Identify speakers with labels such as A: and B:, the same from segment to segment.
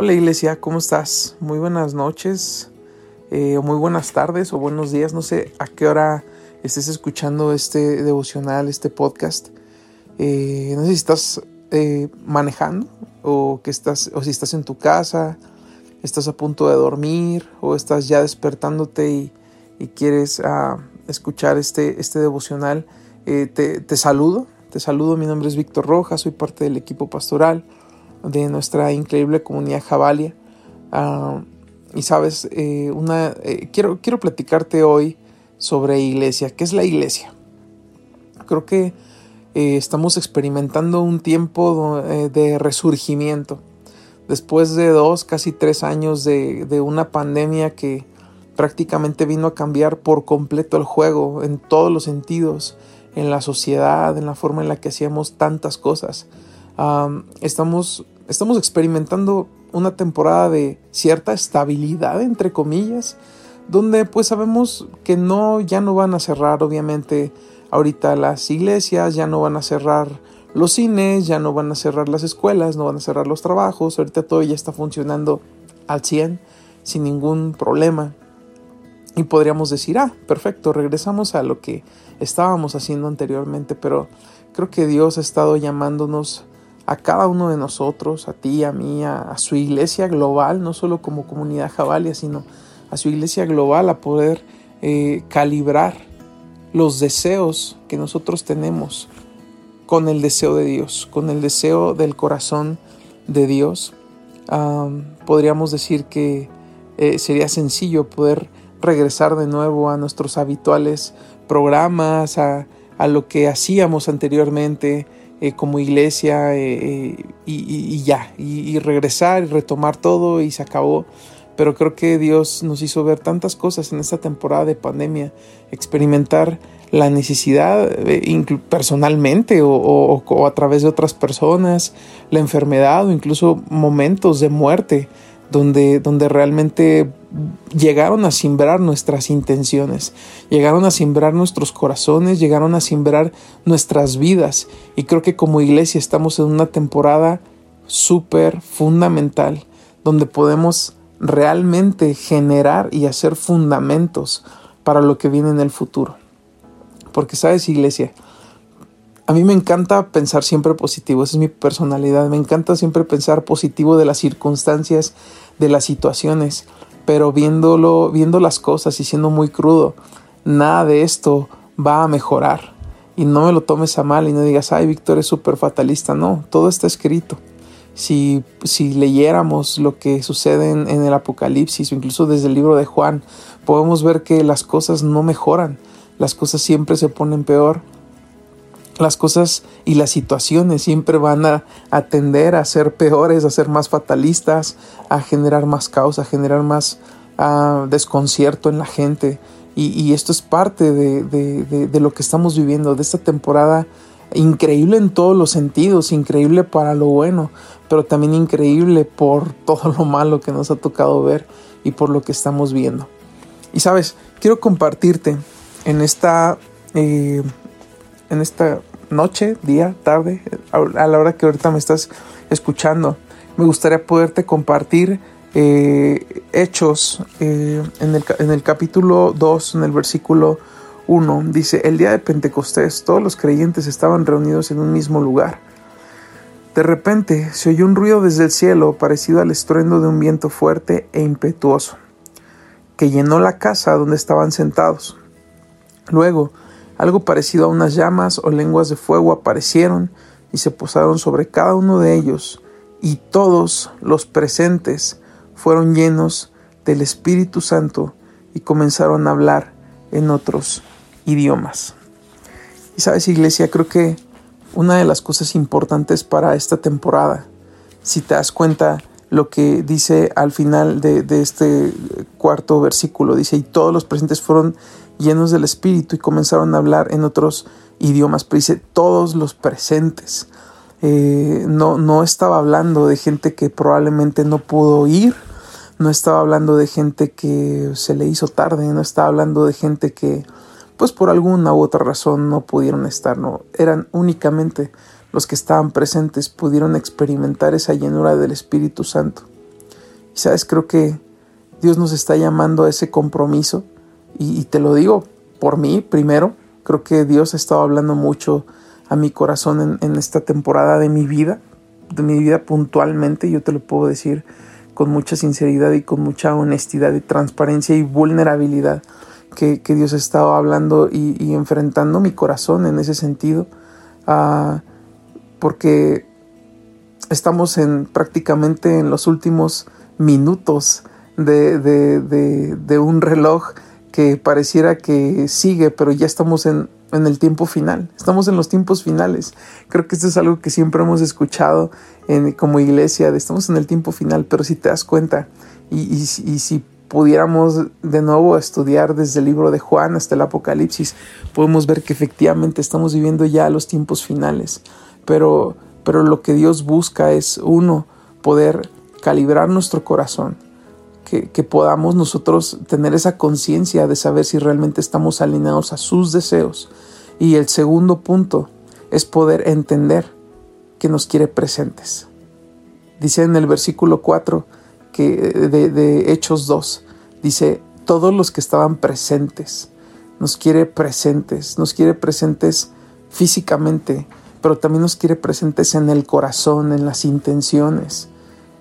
A: Hola iglesia, ¿cómo estás? Muy buenas noches, eh, o muy buenas tardes, o buenos días, no sé a qué hora estés escuchando este devocional, este podcast. Eh, no sé si estás eh, manejando, o, que estás, o si estás en tu casa, estás a punto de dormir, o estás ya despertándote y, quieres ah, escuchar este, este devocional. Te, te saludo, te saludo, mi nombre es Víctor Rojas, soy parte del equipo pastoral de nuestra increíble comunidad Javalia. Ah, y sabes, eh, una, eh, quiero, quiero platicarte hoy sobre iglesia. ¿Qué es la iglesia? Creo que eh, estamos experimentando un tiempo de resurgimiento. Después de dos, casi tres años de, de una pandemia que prácticamente vino a cambiar por completo el juego en todos los sentidos, en la sociedad, en la forma en la que hacíamos tantas cosas estamos, estamos experimentando una temporada de cierta estabilidad, entre comillas, donde pues sabemos que no, ya no van a cerrar obviamente ahorita las iglesias, ya no van a cerrar los cines, ya no van a cerrar las escuelas, no van a cerrar los trabajos, ahorita todo ya está funcionando al 100 sin ningún problema. Y podríamos decir, ah, perfecto, regresamos a lo que estábamos haciendo anteriormente, pero creo que Dios ha estado llamándonos a cada uno de nosotros, a ti, a mí, a, su iglesia global, no solo como comunidad jabalia, sino a su iglesia global, a poder eh, calibrar los deseos que nosotros tenemos con el deseo de Dios, con el deseo del corazón de Dios. podríamos decir que eh, sería sencillo poder regresar de nuevo a nuestros habituales programas, a, a lo que hacíamos anteriormente, eh, como iglesia eh, eh, y, ya, y, regresar y retomar todo y se acabó. Pero creo que Dios nos hizo ver tantas cosas en esta temporada de pandemia, experimentar la necesidad personalmente o, a través de otras personas, la enfermedad o incluso momentos de muerte donde, donde realmente llegaron a simbrar nuestras intenciones, llegaron a simbrar nuestros corazones, llegaron a simbrar nuestras vidas. Y creo que como iglesia estamos en una temporada súper fundamental, donde podemos realmente generar y hacer fundamentos para lo que viene en el futuro. Porque sabes, iglesia, a mí me encanta pensar siempre positivo, esa es mi personalidad, me encanta siempre pensar positivo de las circunstancias, de las situaciones, pero viéndolo, viendo las cosas y siendo muy crudo, nada de esto va a mejorar. Y no me lo tomes a mal y no digas, ay, Víctor es súper fatalista. No, todo está escrito. Si, si leyéramos lo que sucede en, en el Apocalipsis o incluso desde el libro de Juan, podemos ver que las cosas no mejoran, las cosas siempre se ponen peor las cosas y las situaciones siempre van a, tender a ser peores, a ser más fatalistas, a generar más caos, a generar más ah, desconcierto en la gente. Y, esto es parte de, lo que estamos viviendo, de esta temporada increíble en todos los sentidos, increíble para lo bueno, pero también increíble por todo lo malo que nos ha tocado ver y por lo que estamos viendo. Y sabes, quiero compartirte en esta, eh, en esta noche, día, tarde, a la hora que ahorita me estás escuchando. Me gustaría poderte compartir eh, hechos eh, en, el, en el capítulo 2, en el versículo 1. Dice, el día de Pentecostés todos los creyentes estaban reunidos en un mismo lugar. De repente se oyó un ruido desde el cielo parecido al estruendo de un viento fuerte e impetuoso, que llenó la casa donde estaban sentados. Luego, algo parecido a unas llamas o lenguas de fuego aparecieron y se posaron sobre cada uno de ellos, y todos los presentes fueron llenos del Espíritu Santo y comenzaron a hablar en otros idiomas. Y sabes, iglesia, creo que una de las cosas importantes para esta temporada, si te das cuenta lo que dice al final de, de este cuarto versículo, dice, y todos los presentes fueron llenos del Espíritu y comenzaron a hablar en otros idiomas, pero dice todos los presentes. Eh, no, no estaba hablando de gente que probablemente no pudo ir, no estaba hablando de gente que se le hizo tarde, no estaba hablando de gente que pues por alguna u otra razón no pudieron estar, no, eran únicamente los que estaban presentes, pudieron experimentar esa llenura del Espíritu Santo. Y sabes, creo que Dios nos está llamando a ese compromiso. Y, te lo digo por mí primero. Creo que Dios ha estado hablando mucho a mi corazón en, esta temporada de mi vida, de mi vida puntualmente. Yo te lo puedo decir con mucha sinceridad y con mucha honestidad y transparencia y vulnerabilidad que, Dios ha estado hablando y, enfrentando mi corazón en ese sentido, ah, porque estamos en prácticamente en los últimos minutos de, un reloj que pareciera que sigue, pero ya estamos en, en, el tiempo final, estamos en los tiempos finales. Creo que esto es algo que siempre hemos escuchado en, como iglesia, de estamos en el tiempo final, pero si te das cuenta y, y, si pudiéramos de nuevo estudiar desde el libro de Juan hasta el Apocalipsis, podemos ver que efectivamente estamos viviendo ya los tiempos finales. Pero, pero lo que Dios busca es, uno, poder calibrar nuestro corazón, que, que podamos nosotros tener esa conciencia de saber si realmente estamos alineados a sus deseos. Y el segundo punto es poder entender que nos quiere presentes. Dice en el versículo 4, de, Hechos 2. Dice, todos los que estaban presentes, nos quiere presentes, nos quiere presentes físicamente, pero también nos quiere presentes en el corazón, en las intenciones,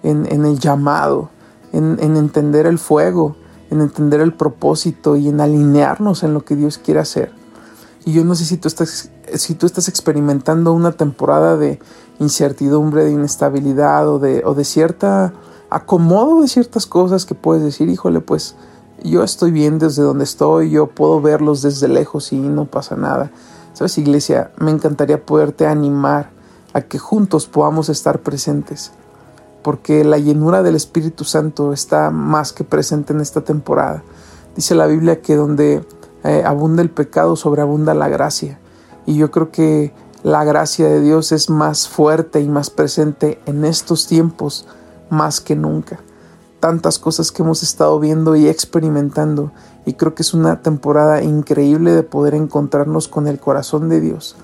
A: en, el llamado, en, entender el fuego, en entender el propósito y en alinearnos en lo que Dios quiere hacer. Y yo no sé si tú estás, si tú estás experimentando una temporada de incertidumbre, de inestabilidad o de, o de cierta acomodo de ciertas cosas que puedes decir, híjole, pues yo estoy bien desde donde estoy, yo puedo verlos desde lejos y no pasa nada. Sabes, iglesia, me encantaría poderte animar a que juntos podamos estar presentes, porque la llenura del Espíritu Santo está más que presente en esta temporada. Dice la Biblia que donde eh, abunda el pecado, sobreabunda la gracia. Y yo creo que la gracia de Dios es más fuerte y más presente en estos tiempos más que nunca. Tantas cosas que hemos estado viendo y experimentando y creo que es una temporada increíble de poder encontrarnos con el corazón de Dios.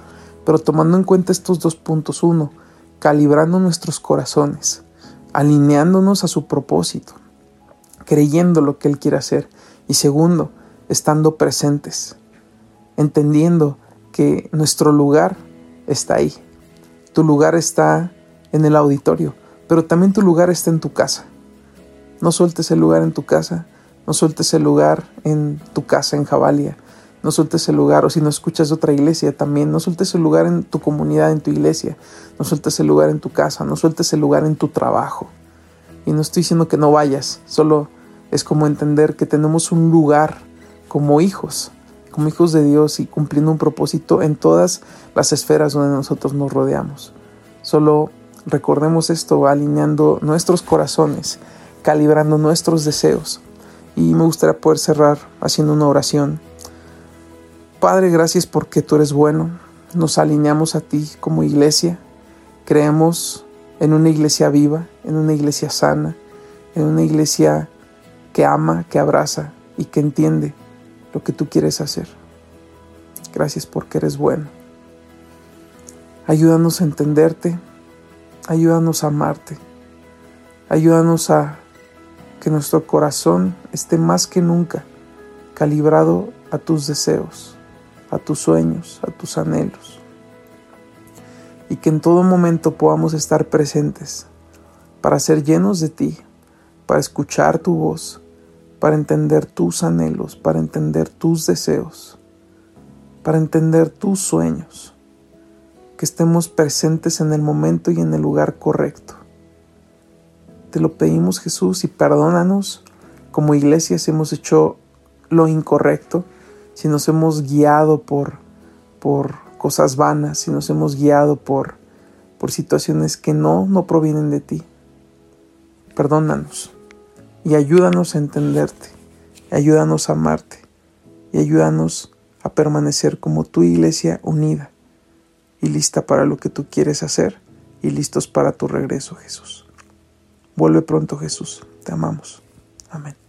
A: Pero tomando en cuenta estos dos puntos, uno, calibrando nuestros corazones, alineándonos a su propósito, creyendo lo que Él quiere hacer y segundo, estando presentes, entendiendo que nuestro lugar está ahí. Tu lugar está en el auditorio, pero también tu lugar está en tu casa. No sueltes el lugar en tu casa, no sueltes el lugar en tu casa en Jabalia, no sueltes el lugar, o si no escuchas otra iglesia también, no sueltes el lugar en tu comunidad, en tu iglesia, no sueltes el lugar en tu casa, no sueltes el lugar en tu trabajo. Y no estoy diciendo que no vayas, solo es como entender que tenemos un lugar como hijos, como hijos de Dios y cumpliendo un propósito en todas las esferas donde nosotros nos rodeamos. Solo Recordemos esto alineando nuestros corazones, calibrando nuestros deseos. Y me gustaría poder cerrar haciendo una oración. Padre, gracias porque tú eres bueno. Nos alineamos a ti como iglesia. Creemos en una iglesia viva, en una iglesia sana, en una iglesia que ama, que abraza y que entiende lo que tú quieres hacer. Gracias porque eres bueno. Ayúdanos a entenderte, Ayúdanos a amarte. Ayúdanos a que nuestro corazón esté más que nunca calibrado a tus deseos, a tus sueños, a tus anhelos. Y que en todo momento podamos estar presentes para ser llenos de ti, para escuchar tu voz, para entender tus anhelos, para entender tus deseos, para entender tus sueños que estemos presentes en el momento y en el lugar correcto. Te lo pedimos Jesús y perdónanos como iglesia si hemos hecho lo incorrecto, si nos hemos guiado por, por cosas vanas, si nos hemos guiado por, por situaciones que no, no provienen de ti. Perdónanos y ayúdanos a entenderte, ayúdanos a amarte y ayúdanos a permanecer como tu iglesia unida y lista para lo que tú quieres hacer y listos para tu regreso, Jesús. Vuelve pronto, Jesús. Te amamos. Amén.